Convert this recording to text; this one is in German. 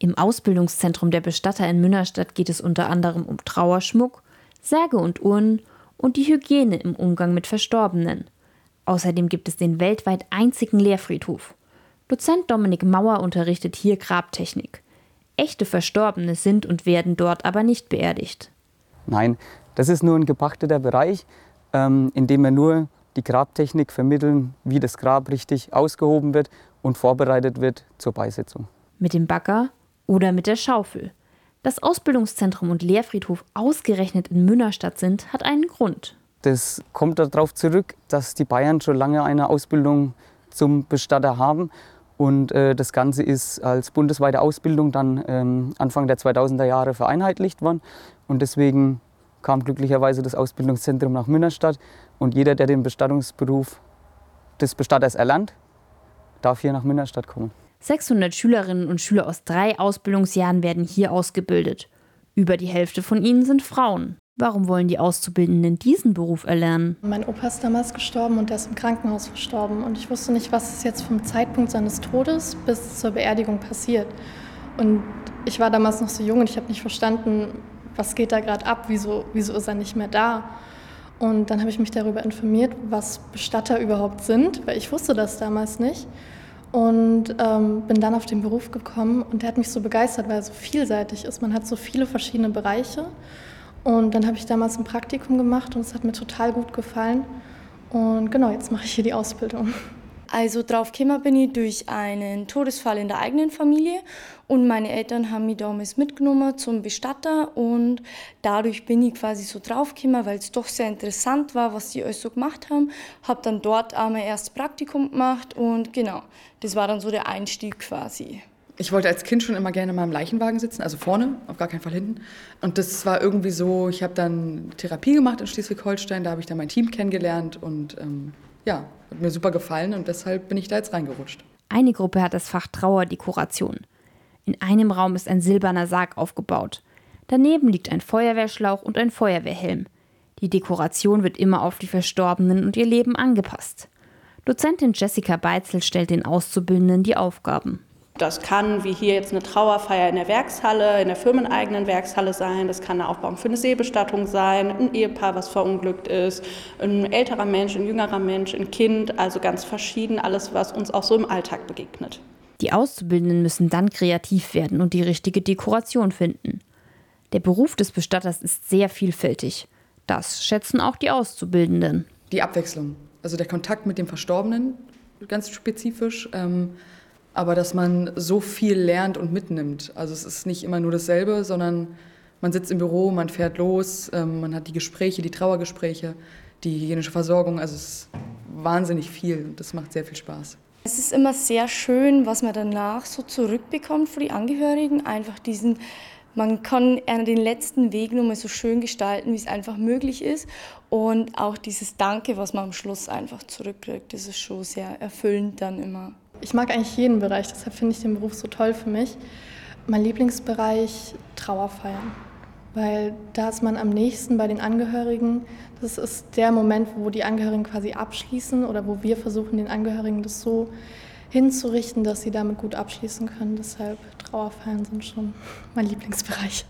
Im Ausbildungszentrum der Bestatter in Münnerstadt geht es unter anderem um Trauerschmuck, Särge und Urnen und die Hygiene im Umgang mit Verstorbenen. Außerdem gibt es den weltweit einzigen Lehrfriedhof. Dozent Dominik Mauer unterrichtet hier Grabtechnik. Echte Verstorbene sind und werden dort aber nicht beerdigt. Nein, das ist nur ein gepachteter Bereich, ähm, in dem wir nur die Grabtechnik vermitteln, wie das Grab richtig ausgehoben wird und vorbereitet wird zur Beisetzung. Mit dem Bagger oder mit der Schaufel. Dass Ausbildungszentrum und Lehrfriedhof ausgerechnet in Münnerstadt sind, hat einen Grund. Das kommt darauf zurück, dass die Bayern schon lange eine Ausbildung zum Bestatter haben. Und äh, das Ganze ist als bundesweite Ausbildung dann ähm, Anfang der 2000er Jahre vereinheitlicht worden. Und deswegen kam glücklicherweise das Ausbildungszentrum nach Münnerstadt. Und jeder, der den Bestattungsberuf des Bestatters erlernt, darf hier nach Münnerstadt kommen. 600 Schülerinnen und Schüler aus drei Ausbildungsjahren werden hier ausgebildet. Über die Hälfte von ihnen sind Frauen. Warum wollen die Auszubildenden diesen Beruf erlernen? Mein Opa ist damals gestorben und er ist im Krankenhaus verstorben. Und ich wusste nicht, was ist jetzt vom Zeitpunkt seines Todes bis zur Beerdigung passiert. Und ich war damals noch so jung und ich habe nicht verstanden, was geht da gerade ab, wieso, wieso ist er nicht mehr da. Und dann habe ich mich darüber informiert, was Bestatter überhaupt sind, weil ich wusste das damals nicht. Und ähm, bin dann auf den Beruf gekommen und der hat mich so begeistert, weil er so vielseitig ist. Man hat so viele verschiedene Bereiche. Und dann habe ich damals ein Praktikum gemacht und es hat mir total gut gefallen. Und genau, jetzt mache ich hier die Ausbildung. Also drauf gekommen bin ich durch einen Todesfall in der eigenen Familie und meine Eltern haben mich damals mitgenommen zum Bestatter und dadurch bin ich quasi so drauf gekommen, weil es doch sehr interessant war, was die alles so gemacht haben. Habe dann dort mein erstes Praktikum gemacht und genau, das war dann so der Einstieg quasi. Ich wollte als Kind schon immer gerne mal im Leichenwagen sitzen, also vorne, auf gar keinen Fall hinten. Und das war irgendwie so, ich habe dann Therapie gemacht in Schleswig-Holstein, da habe ich dann mein Team kennengelernt und ähm, ja, hat mir super gefallen und deshalb bin ich da jetzt reingerutscht. Eine Gruppe hat das Fach Trauerdekoration. In einem Raum ist ein silberner Sarg aufgebaut. Daneben liegt ein Feuerwehrschlauch und ein Feuerwehrhelm. Die Dekoration wird immer auf die Verstorbenen und ihr Leben angepasst. Dozentin Jessica Beitzel stellt den Auszubildenden die Aufgaben. Das kann, wie hier jetzt eine Trauerfeier in der Werkshalle, in der firmeneigenen Werkshalle sein. Das kann eine Aufbauung für eine Seebestattung sein, ein Ehepaar, was verunglückt ist, ein älterer Mensch, ein jüngerer Mensch, ein Kind. Also ganz verschieden, alles, was uns auch so im Alltag begegnet. Die Auszubildenden müssen dann kreativ werden und die richtige Dekoration finden. Der Beruf des Bestatters ist sehr vielfältig. Das schätzen auch die Auszubildenden. Die Abwechslung, also der Kontakt mit dem Verstorbenen, ganz spezifisch. Ähm aber dass man so viel lernt und mitnimmt. Also es ist nicht immer nur dasselbe, sondern man sitzt im Büro, man fährt los, ähm, man hat die Gespräche, die Trauergespräche, die hygienische Versorgung. Also es ist wahnsinnig viel und das macht sehr viel Spaß. Es ist immer sehr schön, was man danach so zurückbekommt für die Angehörigen. Einfach diesen, man kann den letzten Weg nur mal so schön gestalten, wie es einfach möglich ist. Und auch dieses Danke, was man am Schluss einfach zurückkriegt, das ist schon sehr erfüllend dann immer. Ich mag eigentlich jeden Bereich, deshalb finde ich den Beruf so toll für mich. Mein Lieblingsbereich Trauerfeiern, weil da ist man am nächsten bei den Angehörigen. Das ist der Moment, wo die Angehörigen quasi abschließen oder wo wir versuchen, den Angehörigen das so hinzurichten, dass sie damit gut abschließen können. Deshalb Trauerfeiern sind schon mein Lieblingsbereich.